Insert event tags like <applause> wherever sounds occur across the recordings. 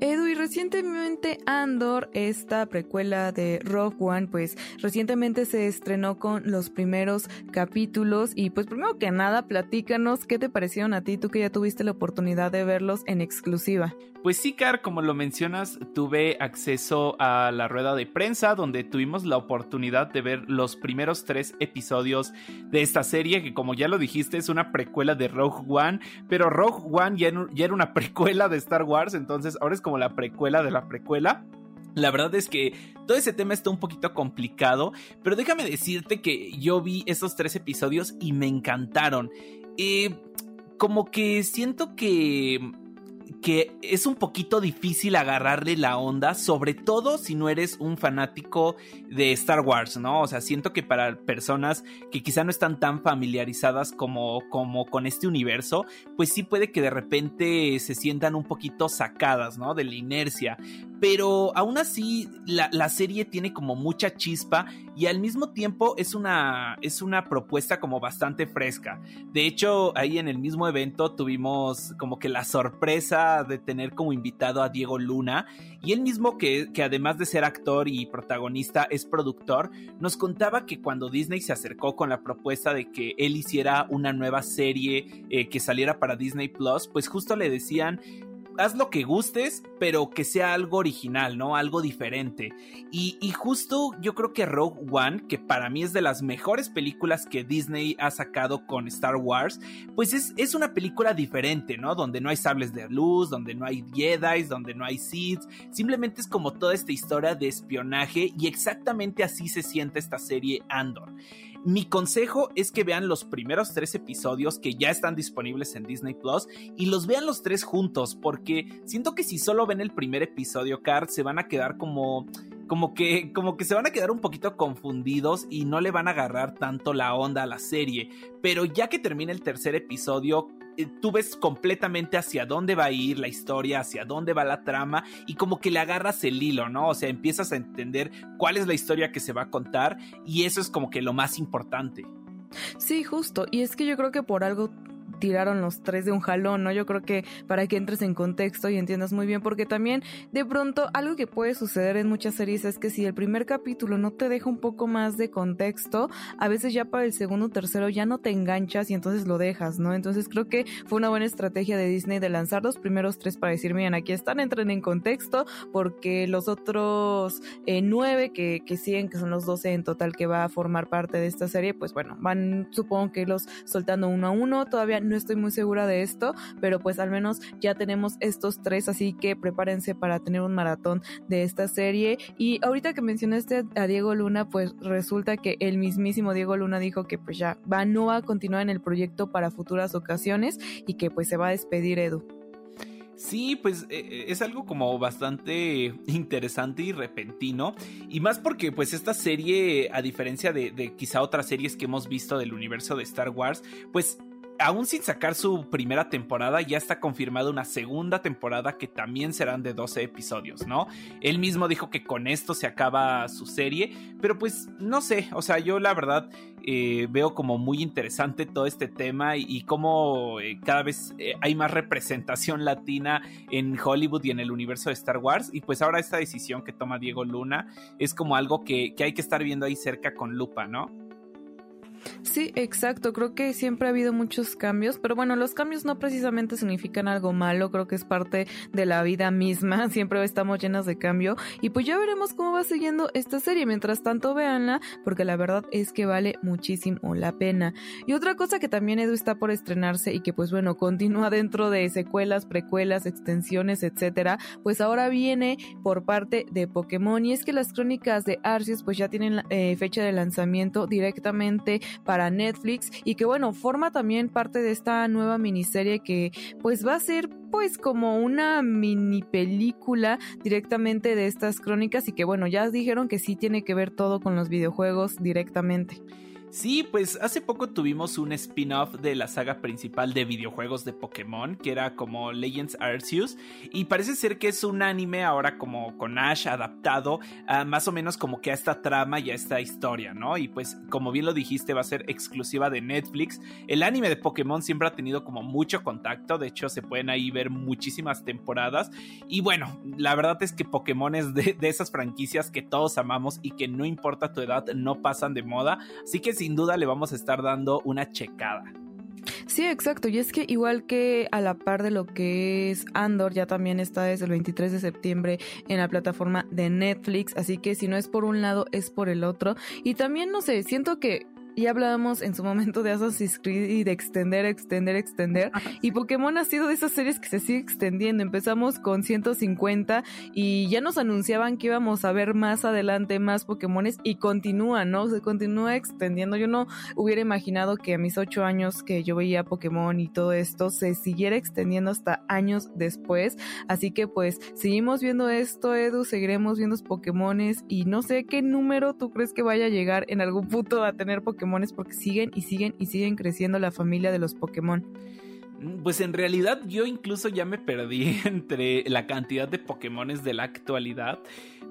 Edu, y recientemente Andor, esta precuela de Rogue One, pues recientemente se estrenó con los primeros capítulos y pues primero que nada, platícanos qué te parecieron a ti, tú que ya tuviste la oportunidad de verlos en exclusiva. Pues sí, Car, como lo mencionas, tuve acceso a la rueda de prensa donde tuvimos la oportunidad de ver los primeros tres episodios de esta serie, que como ya lo dijiste es una precuela de Rogue One, pero Rogue One ya, era una <laughs> precuela de Star Wars, entonces ahora es como la precuela de la precuela. La verdad es que todo ese tema está un poquito complicado, pero déjame decirte que yo vi esos tres episodios y me encantaron. Eh, como que siento que que es un poquito difícil agarrarle la onda, sobre todo si no eres un fanático de Star Wars, ¿no? O sea, siento que para personas que quizá no están tan familiarizadas como, como con este universo, pues sí puede que de repente se sientan un poquito sacadas, ¿no? De la inercia. Pero aún así, la, la serie tiene como mucha chispa y al mismo tiempo es una, es una propuesta como bastante fresca. De hecho, ahí en el mismo evento tuvimos como que la sorpresa de tener como invitado a Diego Luna y él mismo que, que, además de ser actor y protagonista es productor, nos contaba que cuando Disney se acercó con la propuesta de que él hiciera una nueva serie eh, que saliera para Disney Plus, pues justo le decían haz lo que gustes, pero que sea algo original, ¿no? Algo diferente. Y, justo yo creo que Rogue One, que para mí es de las mejores películas que Disney ha sacado con Star Wars, pues es, es una película diferente, ¿no? Donde no hay sables de luz, donde no hay Jedi, donde no hay Sith. Simplemente es como toda esta historia de espionaje y exactamente así se siente esta serie Andor. Mi consejo es que vean los primeros tres episodios que ya están disponibles en Disney Plus y los vean los tres juntos, porque siento que si solo ven el primer episodio, Car, se van a quedar como como que, como que se van a quedar un poquito confundidos y no le van a agarrar tanto la onda a la serie. Pero ya que termina el tercer episodio, tú ves completamente hacia dónde va a ir la historia, hacia dónde va la trama y como que le agarras el hilo, ¿no? O sea, empiezas a entender cuál es la historia que se va a contar y eso es como que lo más importante. Sí, justo. Y es que yo creo que por algo tiraron los tres de un jalón, ¿no? Yo creo que para que entres en contexto y entiendas muy bien, porque también de pronto algo que puede suceder en muchas series es que si el primer capítulo no te deja un poco más de contexto, a veces ya para el segundo o tercero ya no te enganchas y entonces lo dejas, ¿no? Entonces creo que fue una buena estrategia de Disney de lanzar los primeros tres para decir, miren, aquí están, entren en contexto, porque los otros eh, nueve que, que siguen, que son los doce en total que va a formar parte de esta serie, pues bueno, van supongo que los soltando uno a uno, todavía no estoy muy segura de esto, pero pues al menos ya tenemos estos tres, así que prepárense para tener un maratón de esta serie. Y ahorita que mencionaste a Diego Luna, pues resulta que el mismísimo Diego Luna dijo que pues ya va, no va a continuar en el proyecto para futuras ocasiones y que pues se va a despedir Edu. Sí, pues es algo como bastante interesante y repentino. Y más porque pues esta serie, a diferencia de, de, quizá otras series que hemos visto del universo de Star Wars, pues aún sin sacar su primera temporada, ya está confirmada una segunda temporada que también serán de 12 episodios, ¿no? Él mismo dijo que con esto se acaba su serie, pero pues no sé, o sea, yo la verdad eh, veo como muy interesante todo este tema y, y cómo eh, cada vez eh, hay más representación latina en Hollywood y en el universo de Star Wars, y pues ahora esta decisión que toma Diego Luna es como algo que, que hay que estar viendo ahí cerca con lupa, ¿no? Sí, exacto. Creo que siempre ha habido muchos cambios, pero bueno, los cambios no precisamente significan algo malo, creo que es parte de la vida misma, <laughs> siempre estamos llenas de cambio y pues ya veremos cómo va siguiendo esta serie. Mientras tanto, véanla, porque la verdad es que vale muchísimo la pena. Y otra cosa que también Edu está por estrenarse y que pues bueno, <laughs> continúa dentro de secuelas, precuelas, extensiones, etcétera, pues ahora viene por parte de Pokémon y es que las crónicas de Arceus pues ya tienen eh, fecha de lanzamiento directamente para Netflix y que bueno, forma también parte de esta nueva miniserie que pues va a ser pues como una mini película directamente de estas crónicas y que bueno, ya dijeron que sí tiene que ver todo con los videojuegos directamente. Sí, pues hace poco tuvimos un spin-off de la saga principal de videojuegos de Pokémon, que era como Legends Arceus, y parece ser que es un anime ahora como con Ash adaptado a más o menos como que a esta trama y a esta historia, ¿no? Y pues como bien lo dijiste, va a ser exclusiva de Netflix. El anime de Pokémon siempre ha tenido como mucho contacto, de hecho se pueden ahí ver muchísimas temporadas, y bueno, la verdad es que Pokémon es de, de esas franquicias que todos amamos y que no importa tu edad, no pasan de moda, así que sin duda le vamos a estar dando una checada. Sí, exacto. Y es que igual que a la par de lo que es Andor, ya también está desde el 23 de septiembre en la plataforma de Netflix. Así que si no es por un lado, es por el otro. Y también, no sé, siento que ya hablábamos en su momento de Assassin's Creed y de extender, extender, extender. Y Pokémon ha sido de esas series que se sigue extendiendo. Empezamos con 150 y ya nos anunciaban que íbamos a ver más adelante más Pokémones y continúa, ¿no? Se continúa extendiendo. Yo no hubiera imaginado que a mis ocho años que yo veía Pokémon y todo esto se siguiera extendiendo hasta años después. Así que pues seguimos viendo esto, Edu, seguiremos viendo Pokémones y no sé qué número tú crees que vaya a llegar en algún punto a tener Pokémon porque siguen y siguen y siguen creciendo la familia de los Pokémon. Mm, pues en realidad yo incluso ya me perdí <laughs> entre la cantidad de Pokémones de la actualidad.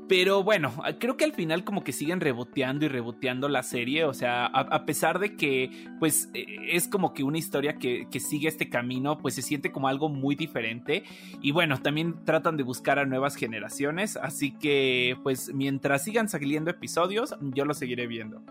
Pero bueno, creo que al final como que siguen reboteando y reboteando la serie. O sea, a, pesar de que pues e, es como que una historia que, que, sigue este camino, pues se siente como algo muy diferente. Y bueno, también tratan de buscar a nuevas generaciones. Así que pues mientras sigan saliendo episodios, yo lo seguiré viendo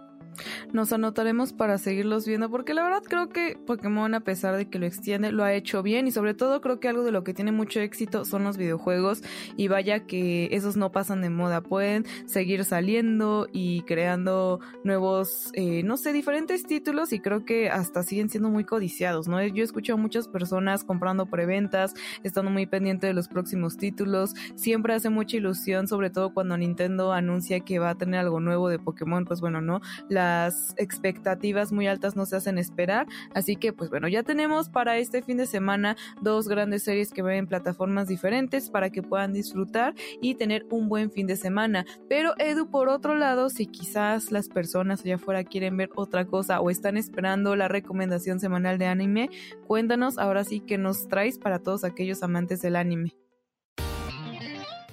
nos anotaremos para seguirlos viendo porque la verdad creo que Pokémon a pesar de que lo extiende lo ha hecho bien y sobre todo creo que algo de lo que tiene mucho éxito son los videojuegos y vaya que esos no pasan de moda pueden seguir saliendo y creando nuevos eh, no sé diferentes títulos y creo que hasta siguen siendo muy codiciados no yo he escuchado a muchas personas comprando preventas estando muy pendiente de los próximos títulos siempre hace mucha ilusión sobre todo cuando Nintendo anuncia que va a tener algo nuevo de Pokémon pues bueno no la las expectativas muy altas no se hacen esperar. Así que, pues bueno, ya tenemos para este fin de semana dos grandes series que ven en plataformas diferentes para que puedan disfrutar y tener un buen fin de semana. Pero Edu, por otro lado, si quizás las personas allá afuera quieren ver otra cosa o están esperando la recomendación semanal de anime, cuéntanos ahora sí que nos traes para todos aquellos amantes del anime.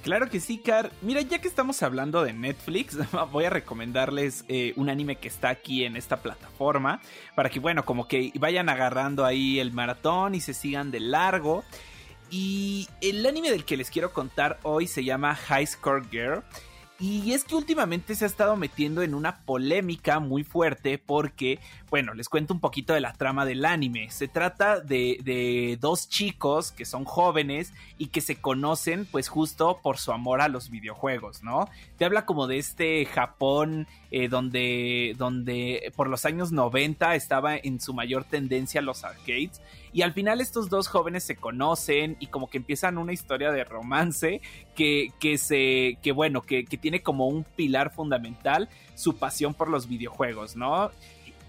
Claro que sí, Car. Mira, ya que estamos hablando de Netflix, <laughs> voy a recomendarles eh, un anime que está aquí en esta plataforma. Para que, bueno, como que vayan agarrando ahí el maratón y se sigan de largo. Y el anime del que les quiero contar hoy se llama High Score Girl. Y es que últimamente se ha estado metiendo en una polémica muy fuerte porque, bueno, les cuento un poquito de la trama del anime. Se trata de, dos chicos que son jóvenes y que se conocen pues justo por su amor a los videojuegos, ¿no? Te habla como de este Japón eh, donde, donde por los años 90 estaba en su mayor tendencia los arcades y al final estos dos jóvenes se conocen y como que empiezan una historia de romance que, que se, que bueno, que, que tiene como un pilar fundamental su pasión por los videojuegos, ¿no?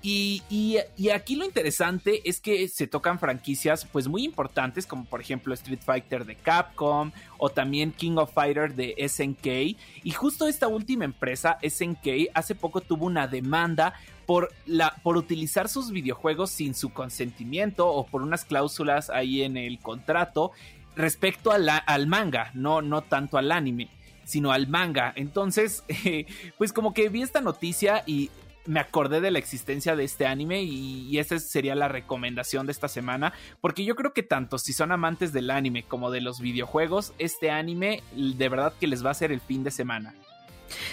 Y, y, aquí lo interesante es que se tocan franquicias pues muy importantes como por ejemplo Street Fighter de Capcom o también King of Fighter de SNK y justo esta última empresa SNK hace poco tuvo una demanda por, la, por utilizar sus videojuegos sin su consentimiento o por unas cláusulas ahí en el contrato respecto al manga, no, no tanto al anime sino al manga. Entonces, <laughs> pues como que vi esta noticia y me acordé de la existencia de este anime y, y, esa sería la recomendación de esta semana, porque yo creo que tanto si son amantes del anime como de los videojuegos, este anime de verdad que les va a hacer el fin de semana.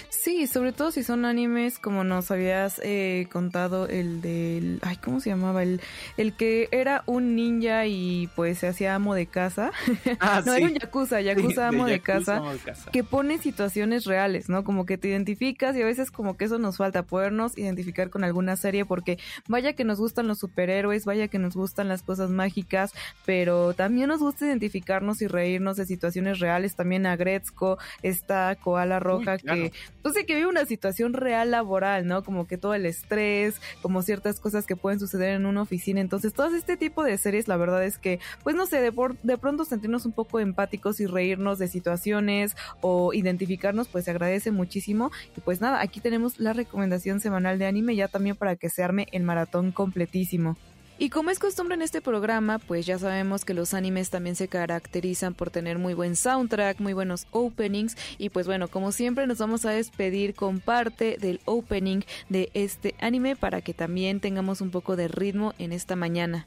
Sí, sobre todo si son animes como nos habías eh, contado el del... Ay, ¿cómo se llamaba? El, el que era un ninja y pues se hacía amo de casa. Ah, <laughs> no, sí. era un yakuza, yakuza amo de, Yakuza, casa. amo de casa. que pone situaciones reales, ¿no? Como que te identificas y a veces como que eso nos falta, podernos identificar con alguna serie porque vaya que nos gustan los superhéroes, vaya que nos gustan las cosas mágicas, pero también nos gusta identificarnos y reírnos de situaciones reales. También a Gretzko, esta koala roja claro. que, pues sí, que vive una situación real laboral, ¿no? Como que todo el estrés, como ciertas cosas que pueden suceder en una oficina. Entonces, todo este tipo de series, la verdad es que, pues no sé, de, por- de pronto sentirnos un poco empáticos y reírnos de situaciones o identificarnos, pues se agradece muchísimo. Y pues nada, aquí tenemos la recomendación semanal de anime ya también para que se arme el maratón completísimo. Y como es costumbre en este programa, pues ya sabemos que los animes también se caracterizan por tener muy buen soundtrack, muy buenos openings y pues bueno, como siempre nos vamos a despedir con parte del opening de este anime para que también tengamos un poco de ritmo en esta mañana.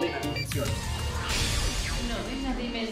De